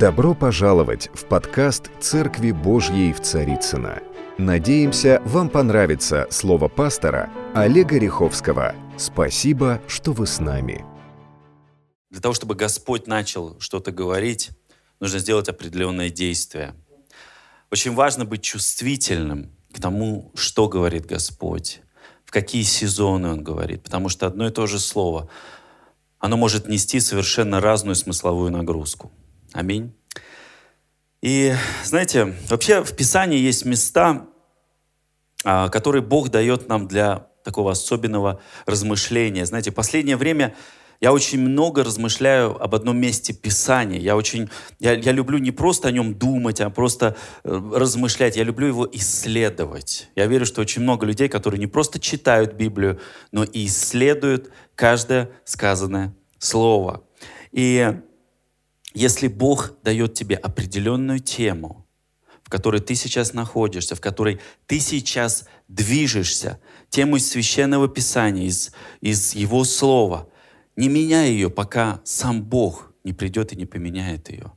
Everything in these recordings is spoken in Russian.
Добро пожаловать в подкаст «Церкви Божьей в Царицына. Надеемся, вам понравится слово пастора Олега Риховского. Спасибо, что вы с нами. Для того, чтобы Господь начал что-то говорить, нужно сделать определенные действия. Очень важно быть чувствительным к тому, что говорит Господь, в какие сезоны Он говорит, потому что одно и то же слово, оно может нести совершенно разную смысловую нагрузку. Аминь. И знаете, вообще в Писании есть места, а, которые Бог дает нам для такого особенного размышления. Знаете, в последнее время я очень много размышляю об одном месте Писания. Я очень, я, я люблю не просто о нем думать, а просто э, размышлять. Я люблю его исследовать. Я верю, что очень много людей, которые не просто читают Библию, но и исследуют каждое сказанное слово. И если Бог дает тебе определенную тему, в которой ты сейчас находишься, в которой ты сейчас движешься, тему из Священного Писания, из, из Его Слова, не меняй ее, пока сам Бог не придет и не поменяет ее.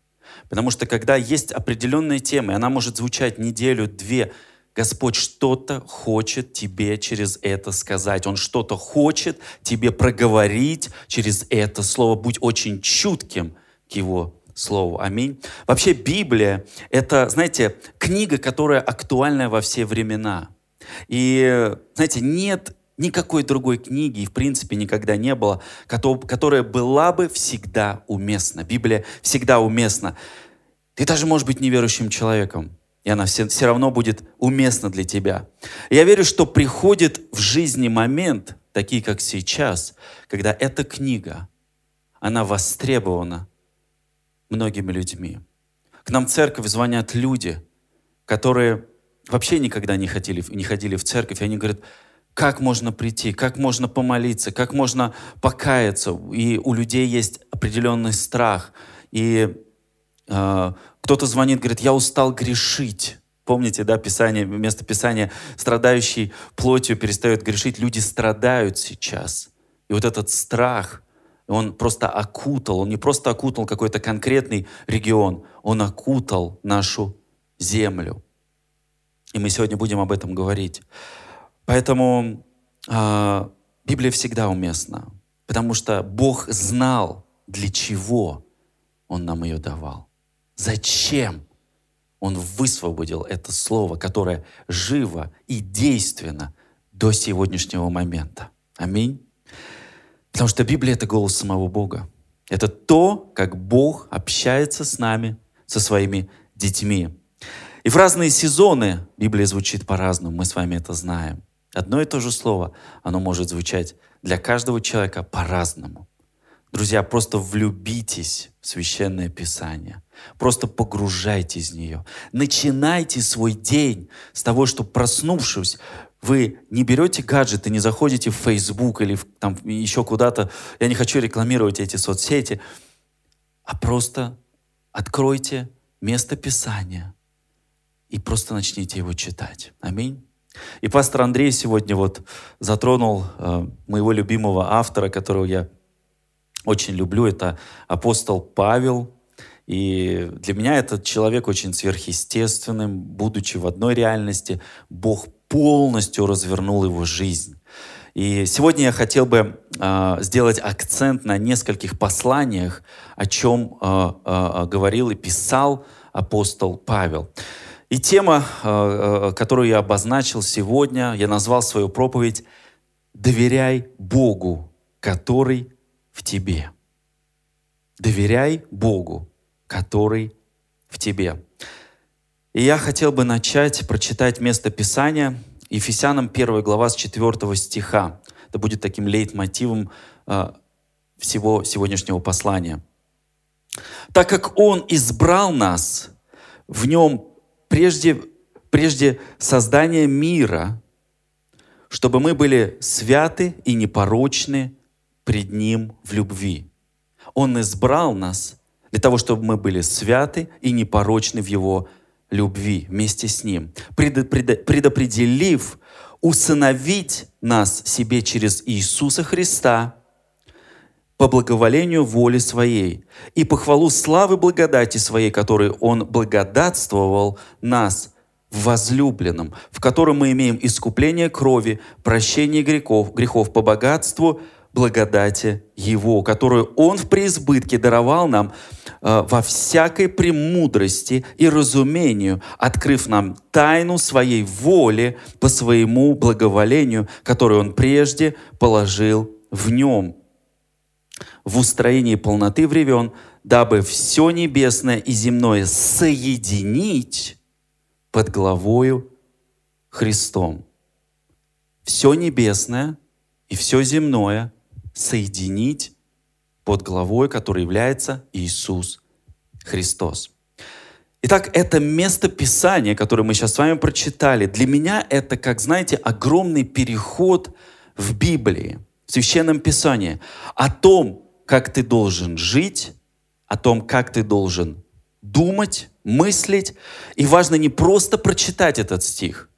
Потому что когда есть определенная тема, и она может звучать неделю, две, Господь что-то хочет тебе через это сказать. Он что-то хочет тебе проговорить через это слово. Будь очень чутким к Его Слову. Аминь. Вообще Библия — это, знаете, книга, которая актуальна во все времена. И, знаете, нет Никакой другой книги, и в принципе никогда не было, которая была бы всегда уместна. Библия всегда уместна. Ты даже можешь быть неверующим человеком, и она все, все равно будет уместна для тебя. Я верю, что приходит в жизни момент, такие как сейчас, когда эта книга, она востребована многими людьми. К нам в церковь звонят люди, которые вообще никогда не, хотели, не ходили в церковь, и они говорят, как можно прийти, как можно помолиться, как можно покаяться. И у людей есть определенный страх. И э, кто-то звонит, говорит, я устал грешить. Помните, да, Писание, место Писания, страдающий плотью перестает грешить. Люди страдают сейчас. И вот этот страх, он просто окутал, он не просто окутал какой-то конкретный регион, он окутал нашу землю. И мы сегодня будем об этом говорить. Поэтому э, Библия всегда уместна, потому что Бог знал, для чего Он нам ее давал. Зачем Он высвободил это слово, которое живо и действенно до сегодняшнего момента. Аминь. Потому что Библия — это голос самого Бога. Это то, как Бог общается с нами, со своими детьми. И в разные сезоны Библия звучит по-разному, мы с вами это знаем. Одно и то же слово, оно может звучать для каждого человека по-разному. Друзья, просто влюбитесь в Священное Писание. Просто погружайтесь в нее. Начинайте свой день с того, что проснувшись, вы не берете гаджеты, не заходите в Facebook или в, там, еще куда-то. Я не хочу рекламировать эти соцсети. А просто откройте место Писания и просто начните его читать. Аминь. И пастор Андрей сегодня вот затронул э, моего любимого автора, которого я очень люблю, это апостол Павел. И для меня этот человек очень сверхъестественным, будучи в одной реальности, Бог полностью развернул его жизнь. И сегодня я хотел бы э, сделать акцент на нескольких посланиях, о чем э, э, говорил и писал апостол Павел. И тема, э, которую я обозначил сегодня, я назвал свою проповедь «Доверяй Богу, который в тебе». Доверяй Богу, который в тебе. И я хотел бы начать прочитать место Писания Ефесянам 1 глава с 4 стиха. Это будет таким лейтмотивом э, всего сегодняшнего послания. «Так как Он избрал нас в Нем прежде, прежде создания мира, чтобы мы были святы и непорочны пред Ним в любви. Он избрал нас для того, чтобы мы были святы и непорочны в Его любви вместе с Ним, предопределив усыновить нас себе через Иисуса Христа по благоволению воли своей и по хвалу славы благодати своей, которой Он благодатствовал нас в возлюбленном, в котором мы имеем искупление крови, прощение грехов, грехов по богатству благодати Его, которую Он в преизбытке даровал нам во всякой премудрости и разумению, открыв нам тайну Своей воли по Своему благоволению, которую Он прежде положил в Нем в устроении полноты времен, дабы все небесное и земное соединить под главою Христом. Все небесное и все земное соединить под главой, который является Иисус Христос. Итак, это место Писания, которое мы сейчас с вами прочитали, для меня это, как знаете, огромный переход в Библии, в Священном Писании, о том, как ты должен жить, о том, как ты должен думать, мыслить. И важно не просто прочитать этот стих,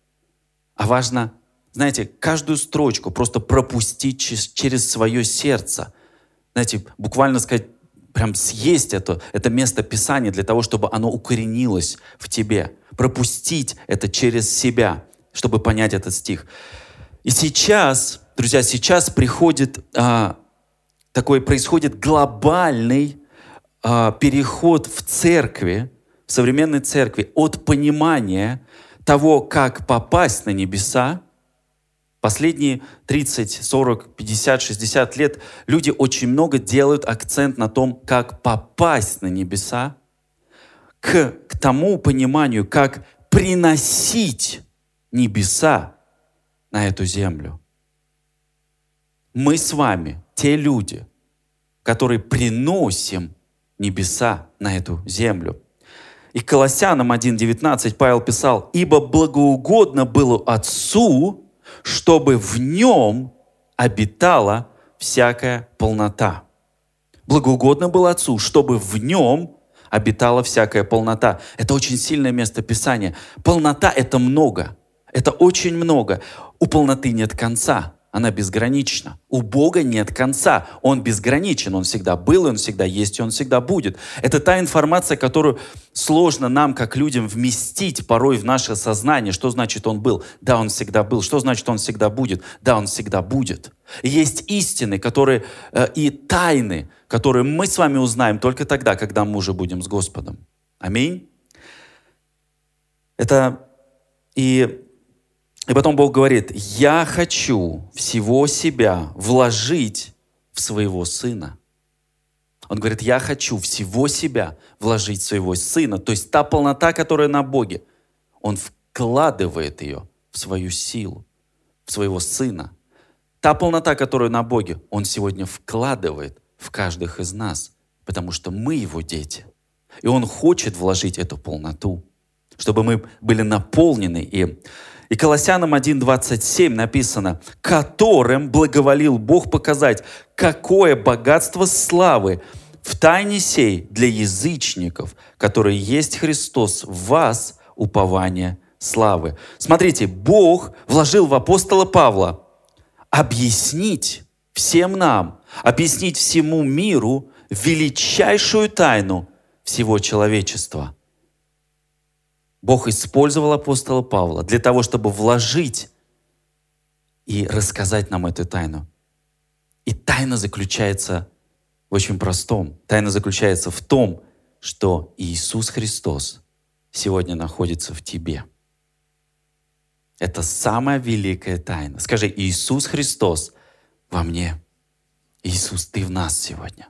а важно, знаете, каждую строчку просто пропустить через, свое сердце. Знаете, буквально сказать, прям съесть это, это место Писания для того, чтобы оно укоренилось в тебе. Пропустить это через себя, чтобы понять этот стих. И сейчас, друзья, сейчас приходит а, такой происходит глобальный э, переход в церкви, в современной церкви, от понимания того, как попасть на небеса. Последние 30, 40, 50, 60 лет люди очень много делают акцент на том, как попасть на небеса, к, к тому пониманию, как приносить небеса на эту землю. Мы с вами те люди, которые приносим небеса на эту землю. И Колоссянам 1.19 Павел писал, «Ибо благоугодно было Отцу, чтобы в нем обитала всякая полнота». Благоугодно было Отцу, чтобы в нем обитала всякая полнота. Это очень сильное место Писания. Полнота — это много. Это очень много. У полноты нет конца она безгранична. У Бога нет конца. Он безграничен. Он всегда был, он всегда есть, и он всегда будет. Это та информация, которую сложно нам, как людям, вместить порой в наше сознание. Что значит он был? Да, он всегда был. Что значит он всегда будет? Да, он всегда будет. И есть истины, которые э, и тайны, которые мы с вами узнаем только тогда, когда мы уже будем с Господом. Аминь. Это и и потом Бог говорит, я хочу всего себя вложить в своего сына. Он говорит, я хочу всего себя вложить в своего сына. То есть та полнота, которая на Боге, он вкладывает ее в свою силу, в своего сына. Та полнота, которая на Боге, он сегодня вкладывает в каждых из нас, потому что мы его дети. И он хочет вложить эту полноту, чтобы мы были наполнены и и Колоссянам 1.27 написано, которым благоволил Бог показать, какое богатство славы в тайне сей для язычников, которые есть Христос в вас, упование славы. Смотрите, Бог вложил в апостола Павла объяснить всем нам, объяснить всему миру величайшую тайну всего человечества – Бог использовал апостола Павла для того, чтобы вложить и рассказать нам эту тайну. И тайна заключается в очень простом. Тайна заключается в том, что Иисус Христос сегодня находится в тебе. Это самая великая тайна. Скажи, Иисус Христос во мне. Иисус, ты в нас сегодня.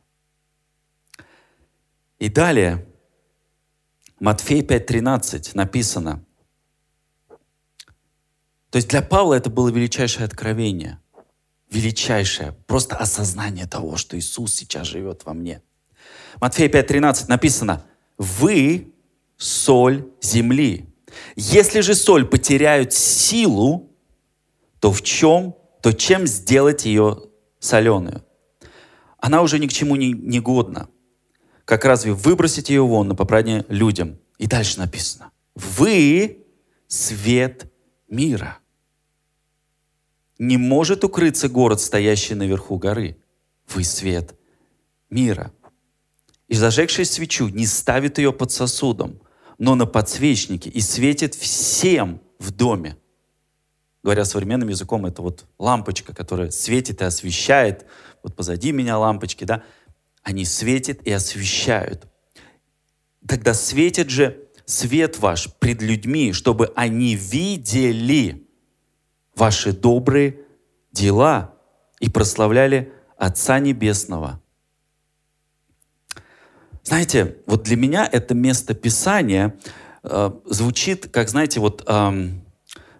И далее Матфей 5.13 написано. То есть для Павла это было величайшее откровение. Величайшее, просто осознание того, что Иисус сейчас живет во мне. Матфей 5.13 написано, «Вы — соль земли. Если же соль потеряет силу, то в чем, то чем сделать ее соленую? Она уже ни к чему не, не годна как разве выбросить ее вон на попрание людям? И дальше написано. Вы свет мира. Не может укрыться город, стоящий наверху горы. Вы свет мира. И зажегший свечу не ставит ее под сосудом, но на подсвечнике и светит всем в доме. Говоря современным языком, это вот лампочка, которая светит и освещает. Вот позади меня лампочки, да? Они светят и освещают. Тогда светит же свет ваш пред людьми, чтобы они видели ваши добрые дела и прославляли Отца Небесного. Знаете, вот для меня это место Писания э, звучит, как, знаете, вот э,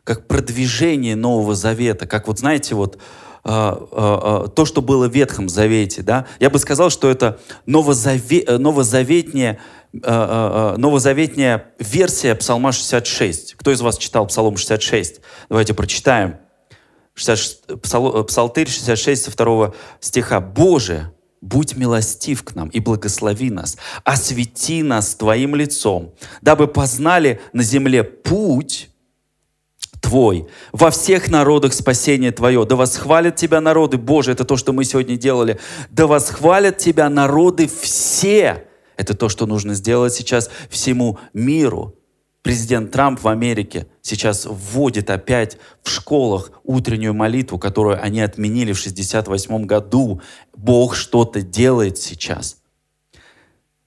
как продвижение Нового Завета, как вот, знаете, вот то, что было в Ветхом Завете, да, я бы сказал, что это новозаве, э, новозаветнее, э, э, э новозаветняя версия Псалма 66. Кто из вас читал Псалом 66? Давайте прочитаем. 60, Псалтырь 66, 2 стиха. «Боже, будь милостив к нам и благослови нас, освети нас Твоим лицом, дабы познали на земле путь Твой, во всех народах спасение Твое. Да восхвалят Тебя народы, Боже, это то, что мы сегодня делали. Да восхвалят Тебя народы все. Это то, что нужно сделать сейчас всему миру. Президент Трамп в Америке сейчас вводит опять в школах утреннюю молитву, которую они отменили в 68 году. Бог что-то делает сейчас.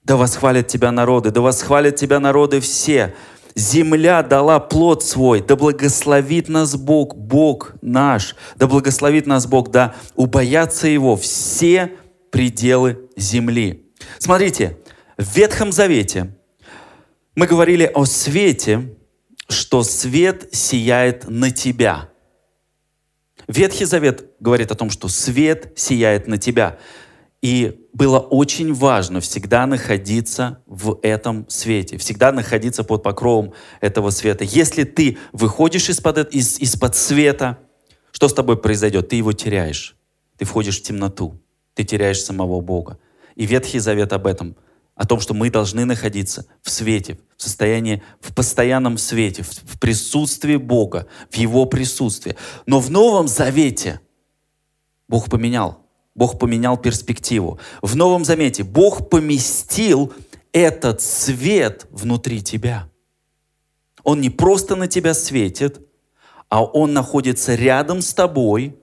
Да восхвалят тебя народы, да восхвалят тебя народы все. Земля дала плод свой, да благословит нас Бог, Бог наш, да благословит нас Бог, да убоятся Его все пределы земли. Смотрите, в Ветхом Завете мы говорили о свете, что свет сияет на тебя. Ветхий Завет говорит о том, что свет сияет на тебя. И было очень важно всегда находиться в этом свете, всегда находиться под покровом этого света. Если ты выходишь из-под, из, из-под света, что с тобой произойдет? Ты его теряешь. Ты входишь в темноту. Ты теряешь самого Бога. И Ветхий Завет об этом – о том, что мы должны находиться в свете, в состоянии, в постоянном свете, в, в присутствии Бога, в Его присутствии. Но в Новом Завете Бог поменял. Бог поменял перспективу. В Новом Завете Бог поместил этот свет внутри тебя. Он не просто на тебя светит, а Он находится рядом с тобой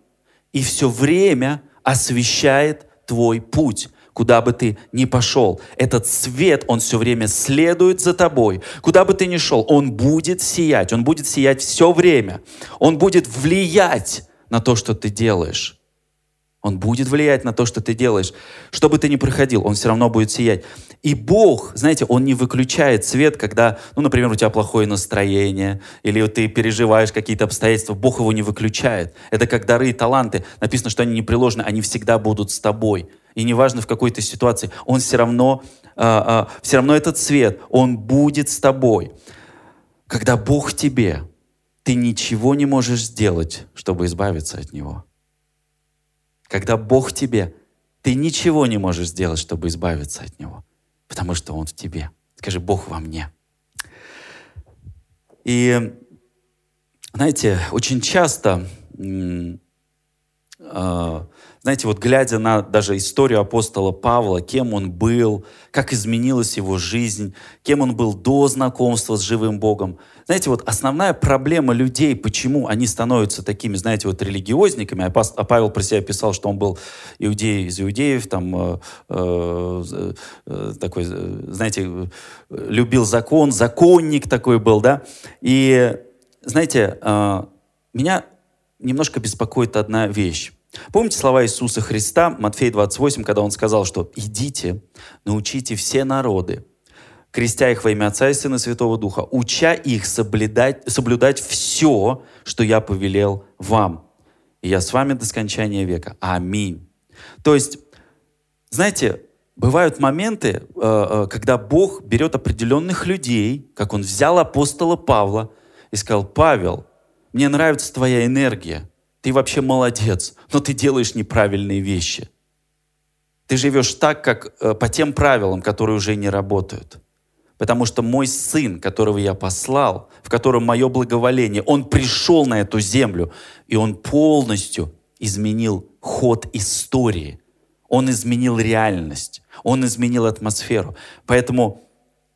и все время освещает твой путь куда бы ты ни пошел. Этот свет, он все время следует за тобой. Куда бы ты ни шел, он будет сиять. Он будет сиять все время. Он будет влиять на то, что ты делаешь. Он будет влиять на то, что ты делаешь. Что бы ты ни проходил, он все равно будет сиять. И Бог, знаете, Он не выключает свет, когда, ну, например, у тебя плохое настроение, или ты переживаешь какие-то обстоятельства. Бог его не выключает. Это как дары и таланты. Написано, что они непреложны, они всегда будут с тобой и неважно в какой то ситуации, он все равно, а, а, все равно этот свет, он будет с тобой. Когда Бог тебе, ты ничего не можешь сделать, чтобы избавиться от Него. Когда Бог тебе, ты ничего не можешь сделать, чтобы избавиться от Него, потому что Он в тебе. Скажи, Бог во мне. И, знаете, очень часто а, знаете, вот глядя на даже историю апостола Павла, кем он был, как изменилась его жизнь, кем он был до знакомства с живым Богом. Знаете, вот основная проблема людей, почему они становятся такими, знаете, вот религиозниками, а, а Павел про себя писал, что он был иудей из иудеев, там, э, э, э такой, знаете, любил закон, законник такой был, да, и, знаете, э, меня немножко беспокоит одна вещь. Помните слова Иисуса Христа, Матфей 28, когда Он сказал, что «идите, научите все народы, крестя их во имя Отца и Сына Святого Духа, уча их соблюдать, соблюдать все, что я повелел вам. И я с вами до скончания века. Аминь». То есть, знаете, бывают моменты, э, э, когда Бог берет определенных людей, как Он взял апостола Павла и сказал, «Павел, мне нравится твоя энергия, ты вообще молодец, но ты делаешь неправильные вещи. Ты живешь так, как э, по тем правилам, которые уже не работают. Потому что мой сын, которого я послал, в котором мое благоволение, он пришел на эту землю, и он полностью изменил ход истории. Он изменил реальность, Он изменил атмосферу. Поэтому,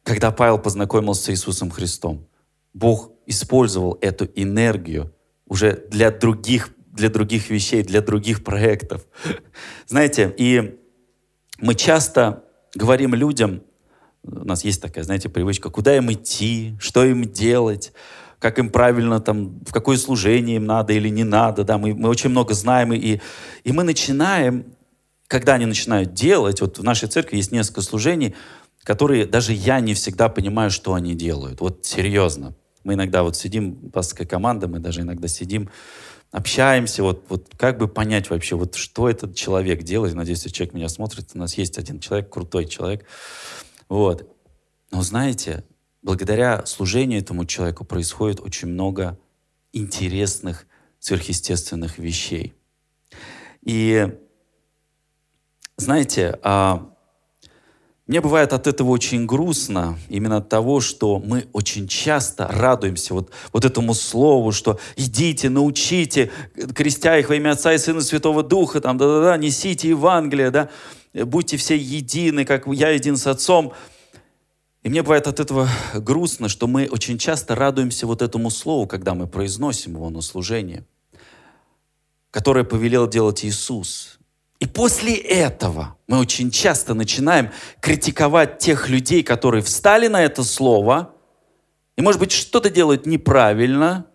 когда Павел познакомился с Иисусом Христом, Бог использовал эту энергию уже для других, для других вещей, для других проектов. Знаете, и мы часто говорим людям, у нас есть такая, знаете, привычка, куда им идти, что им делать, как им правильно, там, в какое служение им надо или не надо. Да? Мы, мы очень много знаем, и, и мы начинаем, когда они начинают делать, вот в нашей церкви есть несколько служений, которые даже я не всегда понимаю, что они делают. Вот серьезно. Мы иногда вот сидим, пасторская команда, мы даже иногда сидим, общаемся, вот, вот как бы понять вообще, вот что этот человек делает. Надеюсь, если человек меня смотрит, у нас есть один человек, крутой человек. Вот. Но знаете, благодаря служению этому человеку происходит очень много интересных, сверхъестественных вещей. И знаете, а, мне бывает от этого очень грустно, именно от того, что мы очень часто радуемся вот, вот этому слову, что идите, научите, крестя их во имя Отца и Сына Святого Духа, там, да-да-да, несите Евангелие, да, будьте все едины, как я един с Отцом. И мне бывает от этого грустно, что мы очень часто радуемся вот этому слову, когда мы произносим его на служение, которое повелел делать Иисус. И после этого мы очень часто начинаем критиковать тех людей, которые встали на это слово, и, может быть, что-то делают неправильно,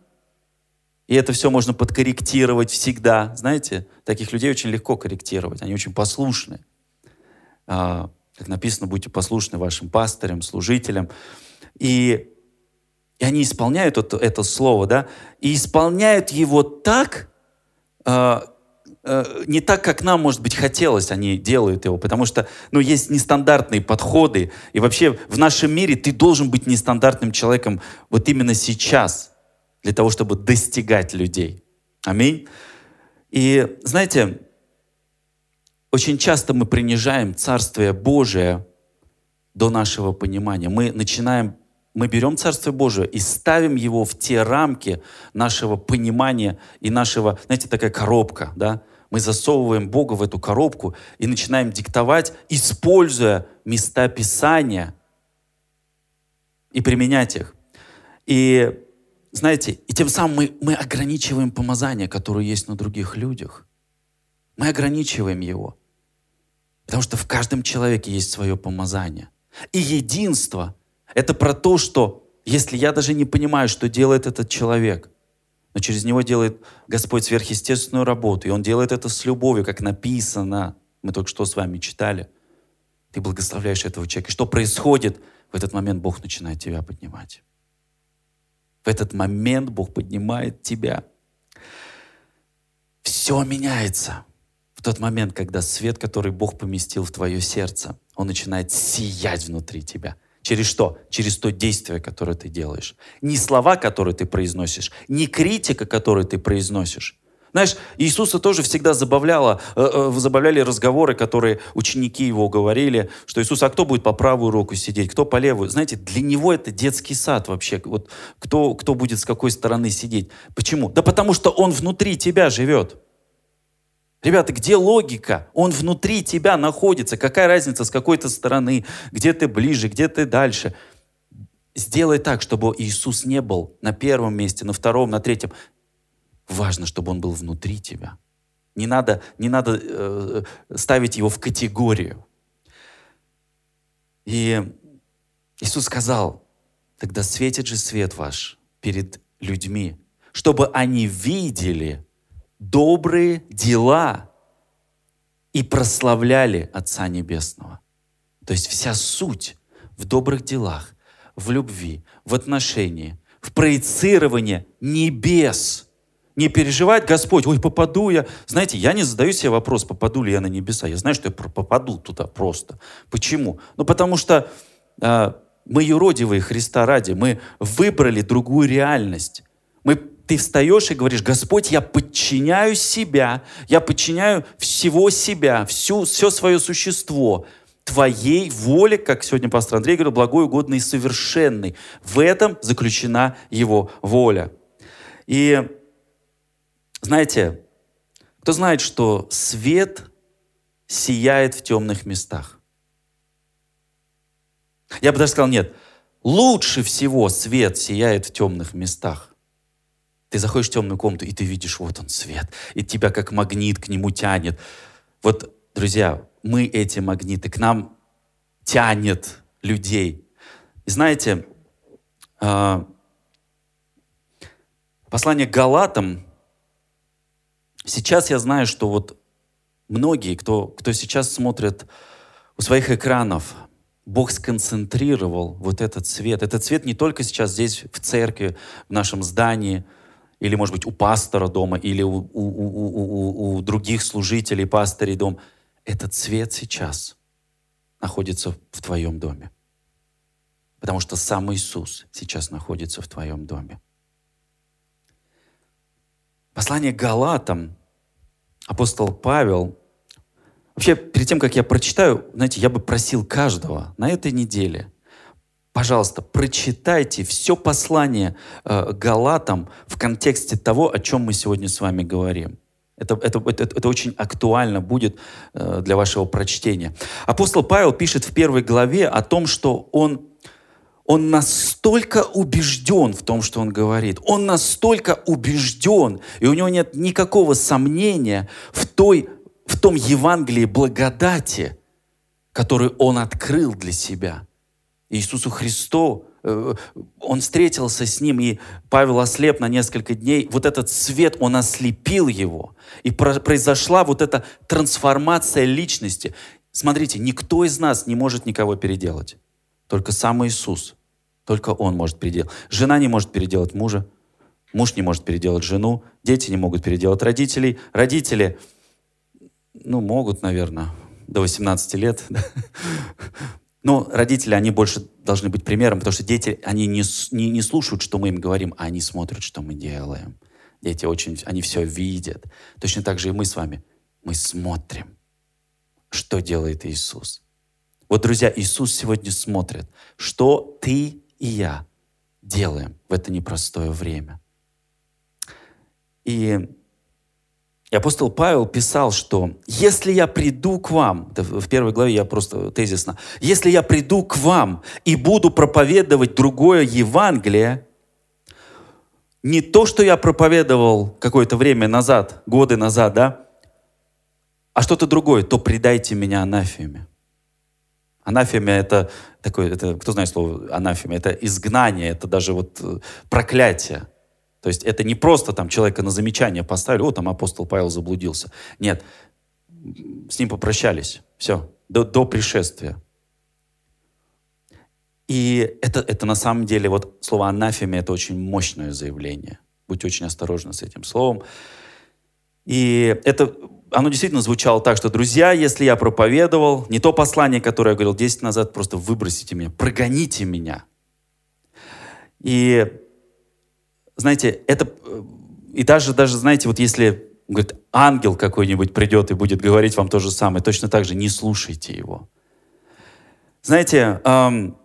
и это все можно подкорректировать всегда. Знаете, таких людей очень легко корректировать, они очень послушны. А, как написано, будьте послушны вашим пастырям, служителям. И, и они исполняют это, это слово, да, и исполняют его так, а, не так, как нам, может быть, хотелось, они делают его, потому что, ну, есть нестандартные подходы, и вообще в нашем мире ты должен быть нестандартным человеком вот именно сейчас, для того, чтобы достигать людей. Аминь. И, знаете, очень часто мы принижаем Царствие Божие до нашего понимания. Мы начинаем, мы берем Царствие Божие и ставим его в те рамки нашего понимания и нашего, знаете, такая коробка, да, мы засовываем Бога в эту коробку и начинаем диктовать, используя места Писания и применять их. И знаете, и тем самым мы, мы ограничиваем помазание, которое есть на других людях. Мы ограничиваем его. Потому что в каждом человеке есть свое помазание. И единство — это про то, что если я даже не понимаю, что делает этот человек, но через него делает Господь сверхъестественную работу. И Он делает это с любовью, как написано. Мы только что с вами читали. Ты благословляешь этого человека. Что происходит? В этот момент Бог начинает тебя поднимать. В этот момент Бог поднимает тебя. Все меняется. В тот момент, когда свет, который Бог поместил в твое сердце, он начинает сиять внутри тебя. Через что? Через то действие, которое ты делаешь. Не слова, которые ты произносишь, не критика, которую ты произносишь. Знаешь, Иисуса тоже всегда забавляло, э, э, забавляли разговоры, которые ученики его говорили, что Иисус, а кто будет по правую руку сидеть, кто по левую? Знаете, для него это детский сад вообще. Вот кто, кто будет с какой стороны сидеть? Почему? Да потому что он внутри тебя живет. Ребята, где логика? Он внутри тебя находится. Какая разница с какой-то стороны, где ты ближе, где ты дальше? Сделай так, чтобы Иисус не был на первом месте, на втором, на третьем. Важно, чтобы Он был внутри тебя. Не надо, не надо э, ставить Его в категорию. И Иисус сказал, тогда светит же свет ваш перед людьми, чтобы они видели добрые дела и прославляли Отца Небесного. То есть вся суть в добрых делах, в любви, в отношении, в проецировании небес. Не переживать, Господь, ой, попаду я. Знаете, я не задаю себе вопрос, попаду ли я на небеса. Я знаю, что я попаду туда просто. Почему? Ну, потому что э, мы юродивые Христа ради. Мы выбрали другую реальность. Мы ты встаешь и говоришь, Господь, я подчиняю себя, я подчиняю всего себя, всю, все свое существо Твоей воле, как сегодня пастор Андрей говорил, благой, угодный и совершенный. В этом заключена Его воля. И знаете, кто знает, что свет сияет в темных местах. Я бы даже сказал, нет, лучше всего свет сияет в темных местах. Ты заходишь в темную комнату, и ты видишь, вот он свет, и тебя как магнит к нему тянет. Вот, друзья, мы эти магниты, к нам тянет людей. И знаете, а, послание к Галатам, сейчас я знаю, что вот многие, кто, кто сейчас смотрит у своих экранов, Бог сконцентрировал вот этот свет. Этот свет не только сейчас здесь, в церкви, в нашем здании, или, может быть, у пастора дома, или у, у, у, у, у других служителей, пастырей дома. Этот свет сейчас находится в твоем доме. Потому что сам Иисус сейчас находится в твоем доме. Послание к Галатам апостол Павел Вообще, перед тем, как я прочитаю, знаете, я бы просил каждого на этой неделе, пожалуйста, прочитайте все послание э, Галатам в контексте того, о чем мы сегодня с вами говорим. Это, это, это, это очень актуально будет э, для вашего прочтения. Апостол Павел пишет в первой главе о том, что он, он настолько убежден в том, что он говорит. Он настолько убежден, и у него нет никакого сомнения в той в том Евангелии благодати, которую Он открыл для себя. Иисусу Христу, э, Он встретился с Ним, и Павел ослеп на несколько дней. Вот этот свет, Он ослепил его. И произошла вот эта трансформация личности. Смотрите, никто из нас не может никого переделать. Только сам Иисус. Только Он может переделать. Жена не может переделать мужа. Муж не может переделать жену. Дети не могут переделать родителей. Родители ну, могут, наверное, до 18 лет. Но родители, они больше должны быть примером, потому что дети, они не, не, не слушают, что мы им говорим, а они смотрят, что мы делаем. Дети очень, они все видят. Точно так же и мы с вами. Мы смотрим, что делает Иисус. Вот, друзья, Иисус сегодня смотрит, что ты и я делаем в это непростое время. И и апостол Павел писал, что если я приду к вам, в первой главе я просто тезисно, если я приду к вам и буду проповедовать другое Евангелие, не то, что я проповедовал какое-то время назад, годы назад, да, а что-то другое, то предайте меня анафеме. Анафемия это такое, это, кто знает слово анафемия, это изгнание, это даже вот э, проклятие. То есть это не просто там человека на замечание поставили, о, там апостол Павел заблудился. Нет, с ним попрощались. Все, до, до пришествия. И это, это на самом деле, вот слово анафеме, это очень мощное заявление. Будьте очень осторожны с этим словом. И это, оно действительно звучало так, что, друзья, если я проповедовал, не то послание, которое я говорил 10 назад, просто выбросите меня, прогоните меня. И знаете, это... И даже, даже, знаете, вот если, говорит, ангел какой-нибудь придет и будет говорить вам то же самое, точно так же не слушайте его. Знаете, эм,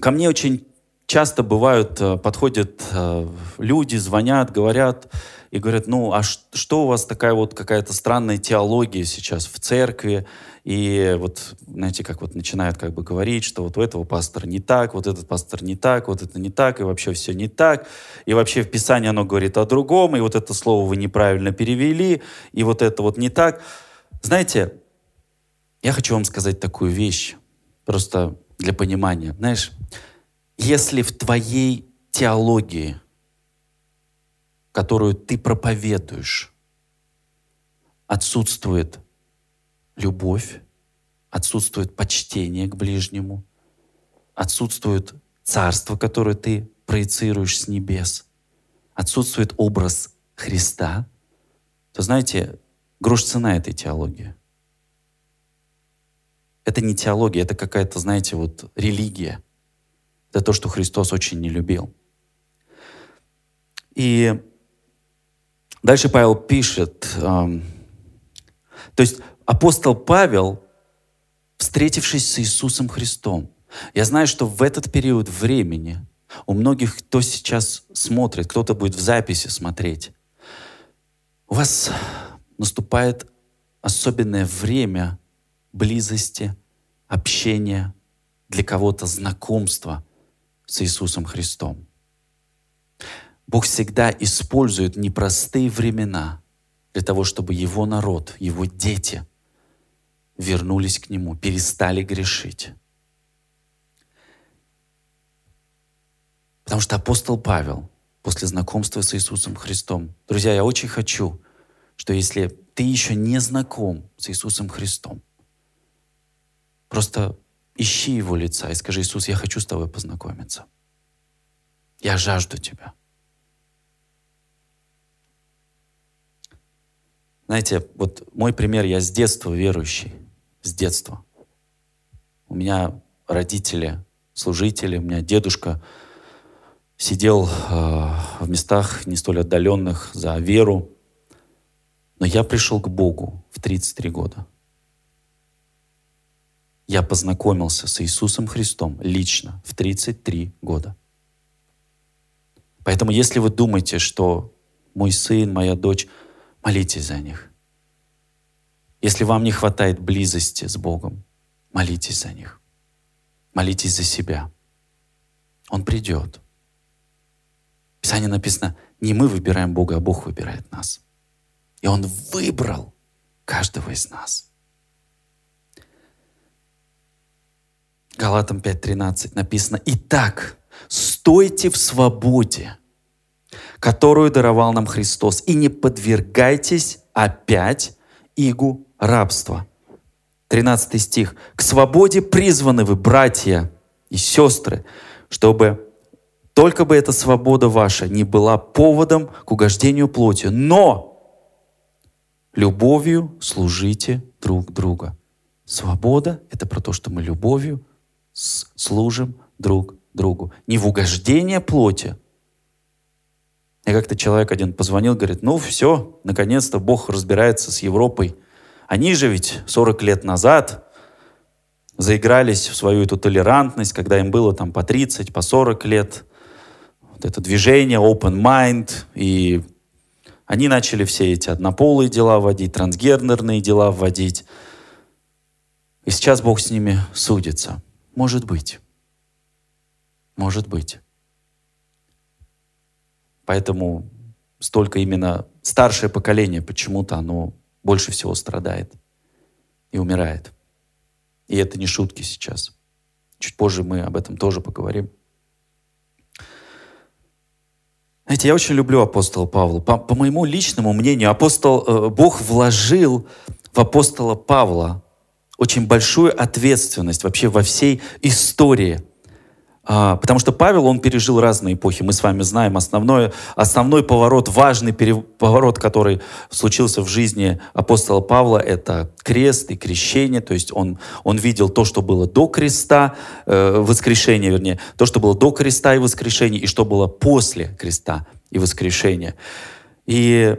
ко мне очень часто бывают, э, подходят э, люди, звонят, говорят, и говорят, ну, а что у вас такая вот какая-то странная теология сейчас в церкви? И вот, знаете, как вот начинают как бы говорить, что вот у этого пастора не так, вот этот пастор не так, вот это не так, и вообще все не так. И вообще в Писании оно говорит о другом, и вот это слово вы неправильно перевели, и вот это вот не так. Знаете, я хочу вам сказать такую вещь, просто для понимания. Знаешь, если в твоей теологии которую ты проповедуешь, отсутствует любовь, отсутствует почтение к ближнему, отсутствует царство, которое ты проецируешь с небес, отсутствует образ Христа, то знаете, грош цена этой теологии. Это не теология, это какая-то, знаете, вот религия. Это то, что Христос очень не любил. И Дальше Павел пишет, то есть апостол Павел, встретившись с Иисусом Христом, я знаю, что в этот период времени у многих, кто сейчас смотрит, кто-то будет в записи смотреть, у вас наступает особенное время близости, общения, для кого-то знакомства с Иисусом Христом. Бог всегда использует непростые времена для того, чтобы Его народ, Его дети вернулись к Нему, перестали грешить. Потому что апостол Павел после знакомства с Иисусом Христом, друзья, я очень хочу, что если ты еще не знаком с Иисусом Христом, просто ищи Его лица и скажи, Иисус, я хочу с тобой познакомиться. Я жажду Тебя. Знаете, вот мой пример, я с детства верующий, с детства. У меня родители, служители, у меня дедушка сидел э, в местах не столь отдаленных за веру. Но я пришел к Богу в 33 года. Я познакомился с Иисусом Христом лично в 33 года. Поэтому если вы думаете, что мой сын, моя дочь, молитесь за них. Если вам не хватает близости с Богом, молитесь за них. Молитесь за себя. Он придет. В Писании написано, не мы выбираем Бога, а Бог выбирает нас. И Он выбрал каждого из нас. Галатам 5.13 написано, «Итак, стойте в свободе, которую даровал нам Христос, и не подвергайтесь опять игу рабства». 13 стих. «К свободе призваны вы, братья и сестры, чтобы только бы эта свобода ваша не была поводом к угождению плоти, но любовью служите друг друга». Свобода — это про то, что мы любовью служим друг другу. Не в угождение плоти. И как-то человек один позвонил, говорит, ну все, наконец-то Бог разбирается с Европой. Они же ведь 40 лет назад заигрались в свою эту толерантность, когда им было там по 30, по 40 лет. Вот это движение, open mind, и они начали все эти однополые дела вводить, трансгендерные дела вводить. И сейчас Бог с ними судится. Может быть. Может быть. Поэтому столько именно старшее поколение почему-то оно больше всего страдает и умирает. И это не шутки сейчас. Чуть позже мы об этом тоже поговорим. Знаете, я очень люблю апостола Павла. По, по моему личному мнению, апостол, э, Бог вложил в апостола Павла очень большую ответственность вообще во всей истории. А, потому что Павел, он пережил разные эпохи. Мы с вами знаем основной, основной поворот, важный поворот, который случился в жизни апостола Павла, это крест и крещение. То есть он, он видел то, что было до креста, э, воскрешения, вернее, то, что было до креста и воскрешения, и что было после креста и воскрешения. И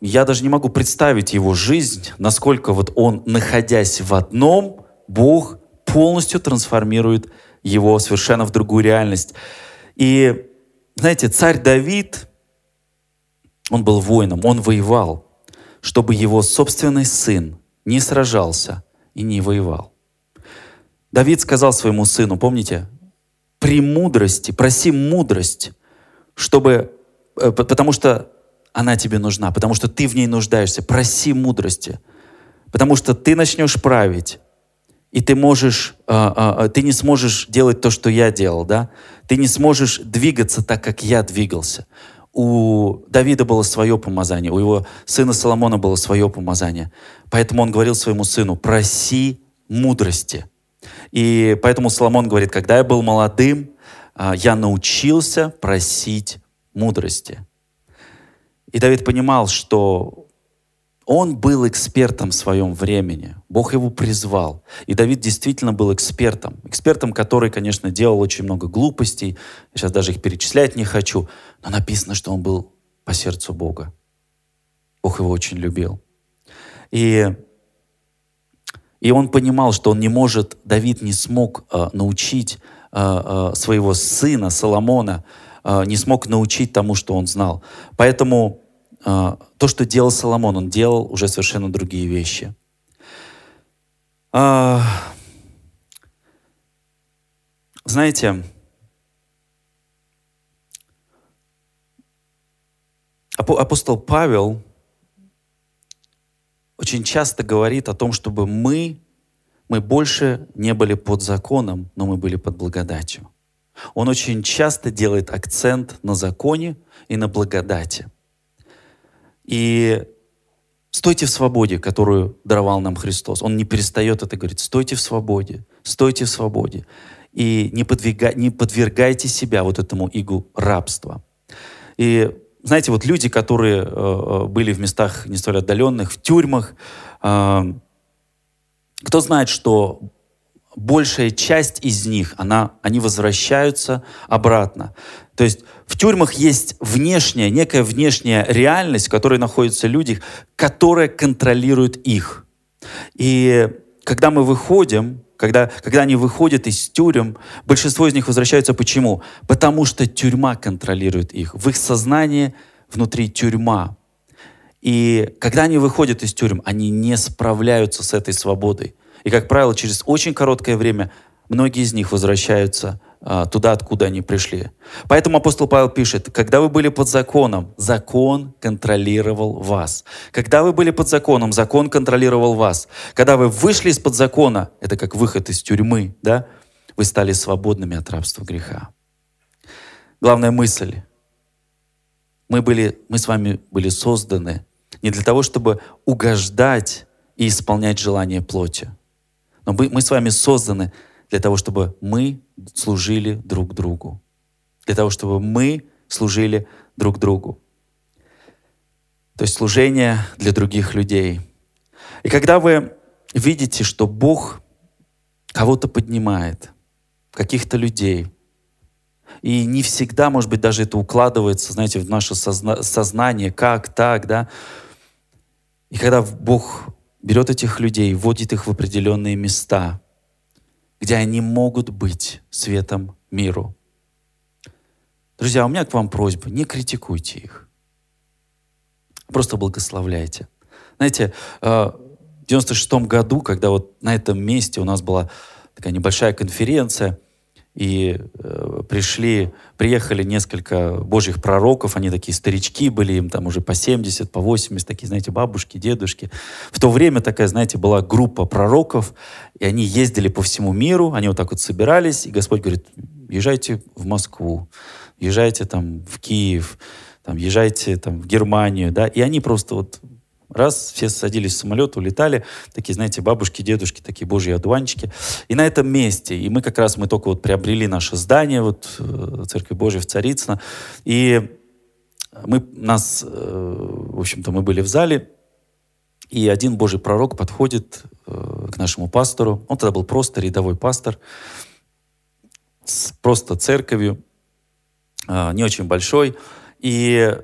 я даже не могу представить его жизнь, насколько вот он, находясь в одном, Бог полностью трансформирует его совершенно в другую реальность. И, знаете, царь Давид, он был воином, он воевал, чтобы его собственный сын не сражался и не воевал. Давид сказал своему сыну, помните, при мудрости, проси мудрость, чтобы, э, потому что она тебе нужна, потому что ты в ней нуждаешься. Проси мудрости, потому что ты начнешь править, и ты можешь, а, а, а, ты не сможешь делать то, что я делал, да? Ты не сможешь двигаться так, как я двигался. У Давида было свое помазание, у его сына Соломона было свое помазание. Поэтому он говорил своему сыну, проси мудрости. И поэтому Соломон говорит, когда я был молодым, я научился просить мудрости. И Давид понимал, что он был экспертом в своем времени. Бог его призвал. И Давид действительно был экспертом. Экспертом, который, конечно, делал очень много глупостей. Я сейчас даже их перечислять не хочу. Но написано, что он был по сердцу Бога. Бог его очень любил. И, и он понимал, что он не может, Давид не смог э, научить э, э, своего сына Соломона, э, не смог научить тому, что он знал. Поэтому то, что делал Соломон, он делал уже совершенно другие вещи. А, знаете, апостол Павел очень часто говорит о том, чтобы мы, мы больше не были под законом, но мы были под благодатью. Он очень часто делает акцент на законе и на благодати. И стойте в свободе, которую даровал нам Христос. Он не перестает это говорить. Стойте в свободе, стойте в свободе. И не, подвига, не подвергайте себя вот этому игу рабства. И знаете, вот люди, которые э, э, были в местах не столь отдаленных, в тюрьмах, э, кто знает, что большая часть из них, она, они возвращаются обратно. То есть в тюрьмах есть внешняя, некая внешняя реальность, в которой находятся люди, которая контролирует их. И когда мы выходим, когда, когда они выходят из тюрем, большинство из них возвращаются. Почему? Потому что тюрьма контролирует их. В их сознании внутри тюрьма. И когда они выходят из тюрем, они не справляются с этой свободой. И, как правило, через очень короткое время многие из них возвращаются туда, откуда они пришли. Поэтому апостол Павел пишет, когда вы были под законом, закон контролировал вас. Когда вы были под законом, закон контролировал вас. Когда вы вышли из-под закона, это как выход из тюрьмы, да, вы стали свободными от рабства греха. Главная мысль. Мы, были, мы с вами были созданы не для того, чтобы угождать и исполнять желания плоти. Но мы, мы с вами созданы для того, чтобы мы служили друг другу. Для того, чтобы мы служили друг другу. То есть служение для других людей. И когда вы видите, что Бог кого-то поднимает, каких-то людей, и не всегда, может быть, даже это укладывается, знаете, в наше созна- сознание, как так, да. И когда Бог берет этих людей, вводит их в определенные места, где они могут быть светом миру. Друзья, у меня к вам просьба, не критикуйте их. Просто благословляйте. Знаете, э, в 96 году, когда вот на этом месте у нас была такая небольшая конференция, и э, пришли, приехали несколько божьих пророков, они такие старички были, им там уже по 70, по 80, такие, знаете, бабушки, дедушки. В то время такая, знаете, была группа пророков, и они ездили по всему миру, они вот так вот собирались, и Господь говорит, езжайте в Москву, езжайте там в Киев, там, езжайте там в Германию, да, и они просто вот Раз, все садились в самолет, улетали, такие, знаете, бабушки, дедушки, такие божьи одуванчики. И на этом месте, и мы как раз, мы только вот приобрели наше здание, вот э, Церковь Божья в Царицыно, и мы, нас, э, в общем-то, мы были в зале, и один Божий пророк подходит э, к нашему пастору, он тогда был просто рядовой пастор, с просто церковью, не очень большой, и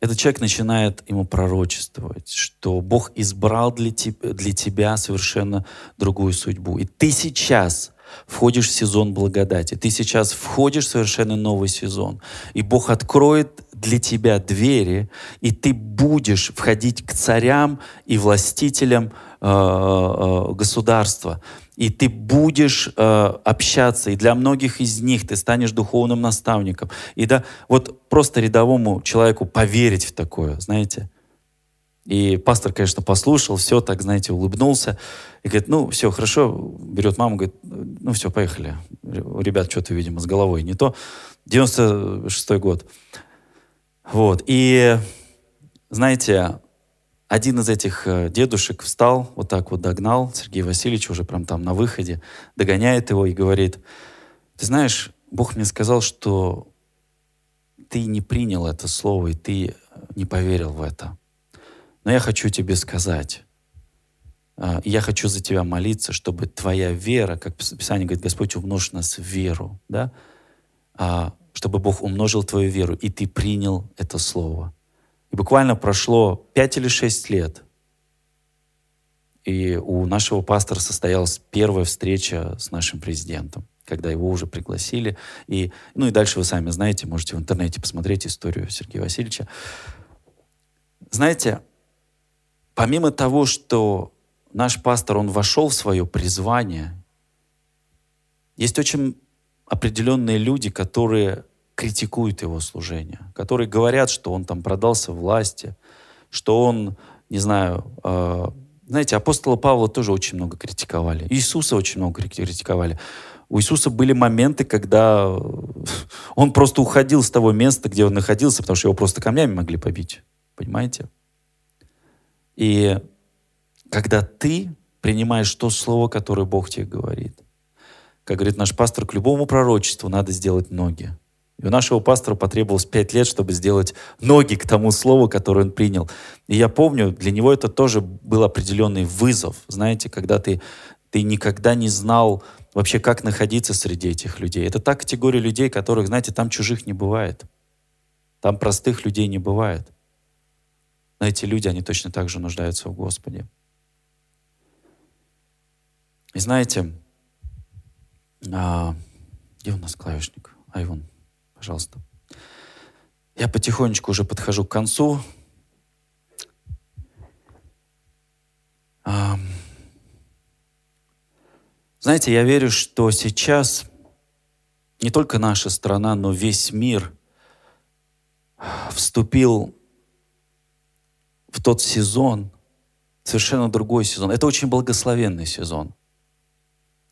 этот человек начинает ему пророчествовать, что Бог избрал для тебя, для тебя совершенно другую судьбу. И ты сейчас входишь в сезон благодати. Ты сейчас входишь в совершенно новый сезон. И Бог откроет для тебя двери, и ты будешь входить к царям и властителям э, э, государства и ты будешь э, общаться, и для многих из них ты станешь духовным наставником. И да, вот просто рядовому человеку поверить в такое, знаете. И пастор, конечно, послушал, все так, знаете, улыбнулся. И говорит, ну, все, хорошо. Берет маму, говорит, ну, все, поехали. Ребят что-то, видимо, с головой не то. 96-й год. Вот. И, знаете, один из этих э, дедушек встал, вот так вот догнал Сергея Васильевича уже прям там на выходе, догоняет его и говорит, ты знаешь, Бог мне сказал, что ты не принял это слово, и ты не поверил в это. Но я хочу тебе сказать, э, я хочу за тебя молиться, чтобы твоя вера, как Писание говорит, Господь умножит нас в веру, да? А, чтобы Бог умножил твою веру, и ты принял это слово. И буквально прошло 5 или 6 лет, и у нашего пастора состоялась первая встреча с нашим президентом, когда его уже пригласили. И, ну и дальше вы сами знаете, можете в интернете посмотреть историю Сергея Васильевича. знаете, помимо того, что наш пастор, он вошел в свое призвание, есть очень определенные люди, которые критикуют его служение, которые говорят, что он там продался власти, что он, не знаю, э, знаете, апостола Павла тоже очень много критиковали, Иисуса очень много критиковали. У Иисуса были моменты, когда он просто уходил с того места, где он находился, потому что его просто камнями могли побить. Понимаете? И когда ты принимаешь то слово, которое Бог тебе говорит, как говорит наш пастор, к любому пророчеству надо сделать ноги. И у нашего пастора потребовалось пять лет, чтобы сделать ноги к тому слову, которое он принял. И я помню, для него это тоже был определенный вызов. Знаете, когда ты, ты никогда не знал вообще, как находиться среди этих людей. Это та категория людей, которых, знаете, там чужих не бывает. Там простых людей не бывает. Но эти люди, они точно так же нуждаются в Господе. И знаете, а, где у нас клавишник? Айвон, пожалуйста. Я потихонечку уже подхожу к концу. Знаете, я верю, что сейчас не только наша страна, но весь мир вступил в тот сезон, совершенно другой сезон. Это очень благословенный сезон.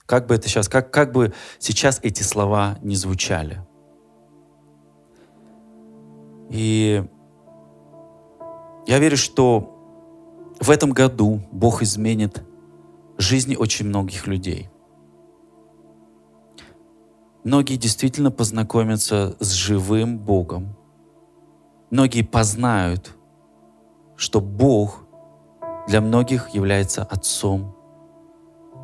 Как бы это сейчас, как, как бы сейчас эти слова не звучали. И я верю, что в этом году Бог изменит жизни очень многих людей. Многие действительно познакомятся с живым Богом. Многие познают, что Бог для многих является Отцом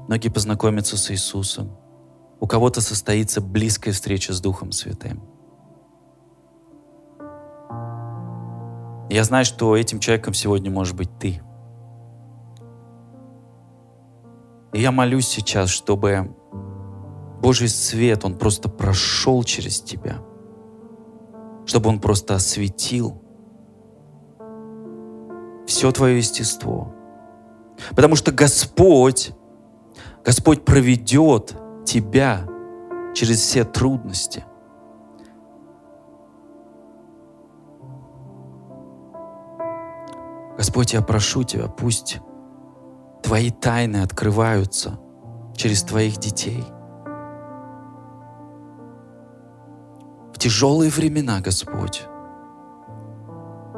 Многие познакомятся с Иисусом. У кого-то состоится близкая встреча с Духом Святым. Я знаю, что этим человеком сегодня может быть ты. И я молюсь сейчас, чтобы Божий свет, Он просто прошел через тебя, чтобы Он просто осветил все твое естество. Потому что Господь Господь проведет тебя через все трудности. Господь, я прошу Тебя, пусть Твои тайны открываются через Твоих детей. В тяжелые времена, Господь,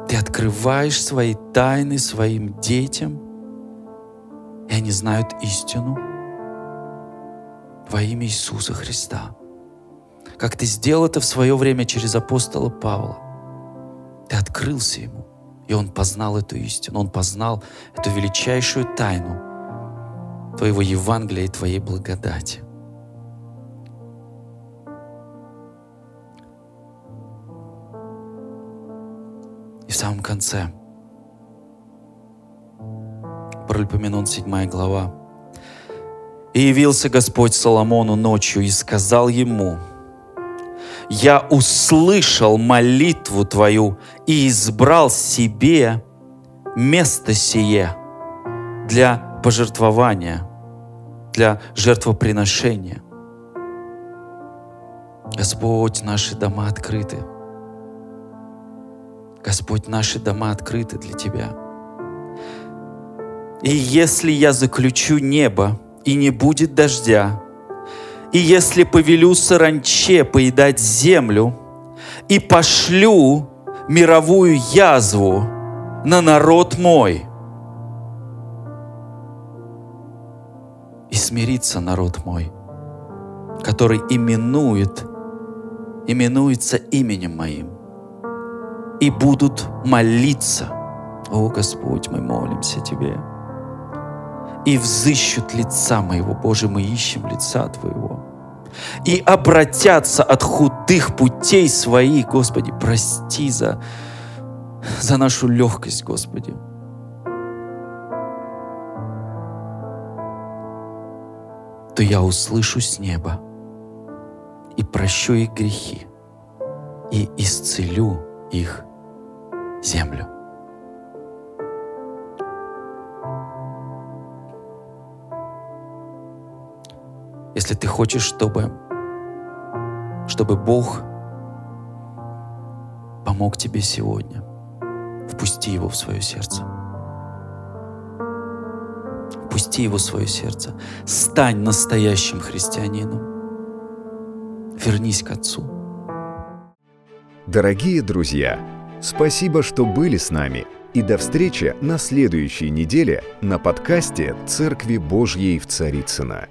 Ты открываешь свои тайны своим детям, и они знают истину — во имя Иисуса Христа. Как ты сделал это в свое время через апостола Павла. Ты открылся ему, и он познал эту истину, он познал эту величайшую тайну твоего Евангелия и твоей благодати. И в самом конце, Паральпоменон 7 глава, и явился Господь Соломону ночью и сказал ему, «Я услышал молитву твою и избрал себе место сие для пожертвования, для жертвоприношения. Господь, наши дома открыты. Господь, наши дома открыты для Тебя. И если я заключу небо и не будет дождя. И если повелю саранче поедать землю, и пошлю мировую язву на народ мой, и смирится народ мой, который именует, именуется именем моим, и будут молиться. О Господь, мы молимся Тебе и взыщут лица моего. Боже, мы ищем лица Твоего. И обратятся от худых путей своих, Господи, прости за, за нашу легкость, Господи. то я услышу с неба и прощу их грехи и исцелю их землю. Если ты хочешь, чтобы, чтобы Бог помог тебе сегодня, впусти Его в свое сердце. Впусти Его в свое сердце. Стань настоящим христианином. Вернись к Отцу. Дорогие друзья, спасибо, что были с нами. И до встречи на следующей неделе на подкасте «Церкви Божьей в Царицыно».